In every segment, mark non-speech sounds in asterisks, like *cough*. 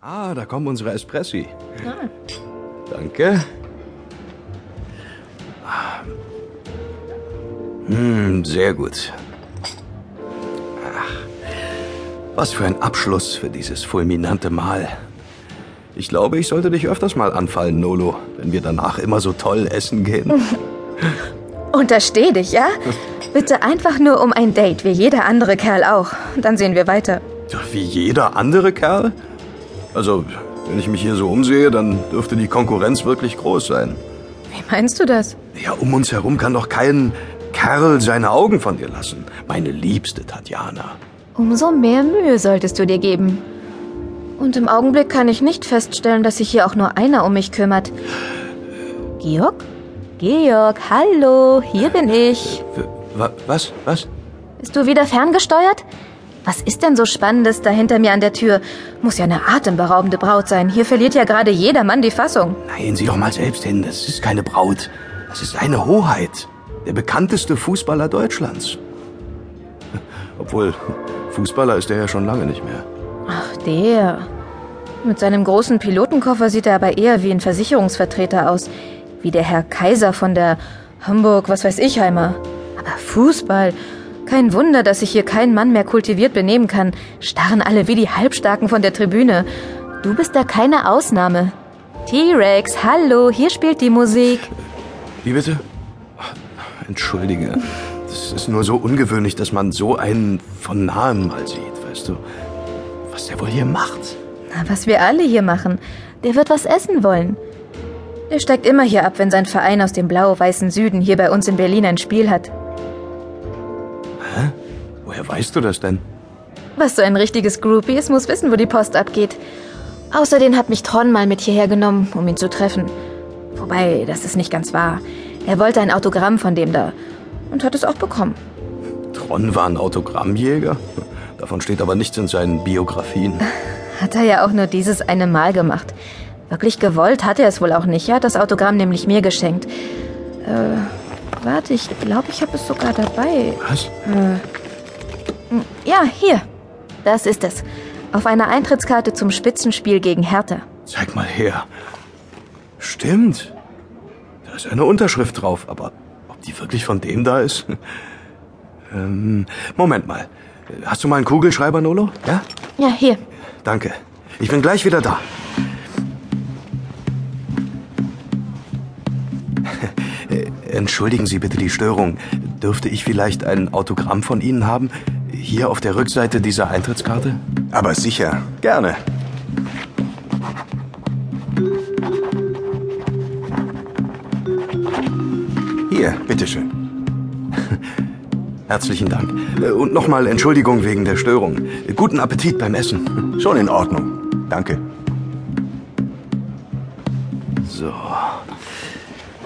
Ah, da kommen unsere Espressi. Ah. Danke. Hm, sehr gut. Ach, was für ein Abschluss für dieses fulminante Mahl. Ich glaube, ich sollte dich öfters mal anfallen, Nolo, wenn wir danach immer so toll essen gehen. *laughs* Untersteh dich, ja? Bitte einfach nur um ein Date, wie jeder andere Kerl auch. Dann sehen wir weiter. Wie jeder andere Kerl? Also, wenn ich mich hier so umsehe, dann dürfte die Konkurrenz wirklich groß sein. Wie meinst du das? Ja, um uns herum kann doch kein Kerl seine Augen von dir lassen. Meine liebste Tatjana. Umso mehr Mühe solltest du dir geben. Und im Augenblick kann ich nicht feststellen, dass sich hier auch nur einer um mich kümmert. Georg? Georg, hallo, hier bin ich. Wa- Was? Was? Bist du wieder ferngesteuert? Was ist denn so Spannendes da hinter mir an der Tür? Muss ja eine atemberaubende Braut sein. Hier verliert ja gerade jeder Mann die Fassung. Nein, sieh doch mal selbst hin. Das ist keine Braut. Das ist eine Hoheit. Der bekannteste Fußballer Deutschlands. *laughs* Obwohl, Fußballer ist er ja schon lange nicht mehr. Ach, der. Mit seinem großen Pilotenkoffer sieht er aber eher wie ein Versicherungsvertreter aus. Wie der Herr Kaiser von der Hamburg, was weiß ich, Heimer. Aber Fußball. Kein Wunder, dass sich hier kein Mann mehr kultiviert benehmen kann. Starren alle wie die Halbstarken von der Tribüne. Du bist da keine Ausnahme. T-Rex, hallo, hier spielt die Musik. Wie bitte? Entschuldige. Das ist nur so ungewöhnlich, dass man so einen von nahem mal sieht, weißt du? Was der wohl hier macht? Na, was wir alle hier machen. Der wird was essen wollen. Der steigt immer hier ab, wenn sein Verein aus dem blau-weißen Süden hier bei uns in Berlin ein Spiel hat. Woher weißt du das denn? Was so ein richtiges Groupie ist, muss wissen, wo die Post abgeht. Außerdem hat mich Tron mal mit hierher genommen, um ihn zu treffen. Wobei, das ist nicht ganz wahr. Er wollte ein Autogramm von dem da und hat es auch bekommen. Tron war ein Autogrammjäger? Davon steht aber nichts in seinen Biografien. *laughs* Hat er ja auch nur dieses eine Mal gemacht. Wirklich gewollt hat er es wohl auch nicht. Er hat das Autogramm nämlich mir geschenkt. Äh, warte, ich glaube, ich habe es sogar dabei. Was? Ja, hier. Das ist es. Auf einer Eintrittskarte zum Spitzenspiel gegen Hertha. Zeig mal her. Stimmt. Da ist eine Unterschrift drauf, aber ob die wirklich von dem da ist? *laughs* ähm, Moment mal. Hast du mal einen Kugelschreiber, Nolo? Ja? Ja, hier. Danke. Ich bin gleich wieder da. Entschuldigen Sie bitte die Störung. Dürfte ich vielleicht ein Autogramm von Ihnen haben? Hier auf der Rückseite dieser Eintrittskarte? Aber sicher. Gerne. Hier, bitteschön. *laughs* Herzlichen Dank. Und nochmal Entschuldigung wegen der Störung. Guten Appetit beim Essen. Schon in Ordnung. Danke. So.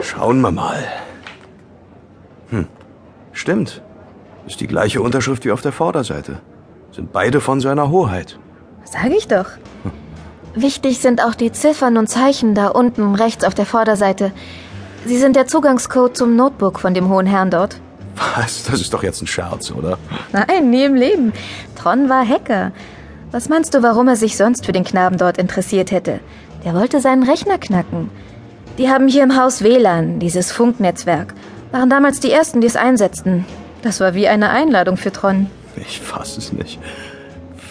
Schauen wir mal. Hm. Stimmt. Ist die gleiche Unterschrift wie auf der Vorderseite. Sind beide von seiner Hoheit. Sag ich doch. Wichtig sind auch die Ziffern und Zeichen da unten rechts auf der Vorderseite. Sie sind der Zugangscode zum Notebook von dem hohen Herrn dort. Was? Das ist doch jetzt ein Scherz, oder? Nein, nie im Leben. Tron war Hacker. Was meinst du, warum er sich sonst für den Knaben dort interessiert hätte? Der wollte seinen Rechner knacken. Die haben hier im Haus WLAN, dieses Funknetzwerk. Waren damals die ersten, die es einsetzten. Das war wie eine Einladung für Tron. Ich fass es nicht.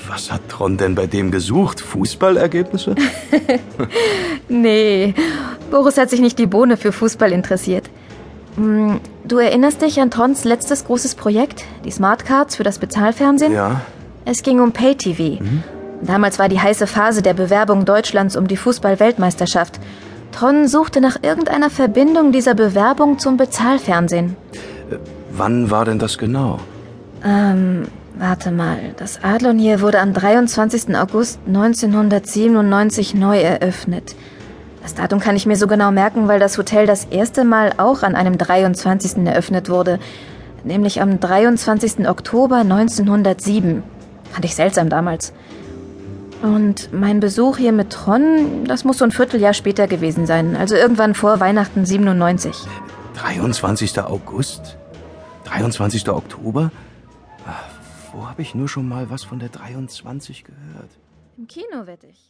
Was hat Tron denn bei dem gesucht? Fußballergebnisse? *laughs* Nee, Boris hat sich nicht die Bohne für Fußball interessiert. Hm, Du erinnerst dich an Trons letztes großes Projekt, die Smartcards für das Bezahlfernsehen? Ja. Es ging um Pay-TV. Damals war die heiße Phase der Bewerbung Deutschlands um die Fußball-Weltmeisterschaft. Tron suchte nach irgendeiner Verbindung dieser Bewerbung zum Bezahlfernsehen. Wann war denn das genau? Ähm, warte mal. Das Adlon hier wurde am 23. August 1997 neu eröffnet. Das Datum kann ich mir so genau merken, weil das Hotel das erste Mal auch an einem 23. eröffnet wurde. Nämlich am 23. Oktober 1907. Fand ich seltsam damals. Und mein Besuch hier mit Tron, das muss so ein Vierteljahr später gewesen sein. Also irgendwann vor Weihnachten 97. 23. August? 23. Oktober? Ah, Wo habe ich nur schon mal was von der 23 gehört? Im Kino wette ich.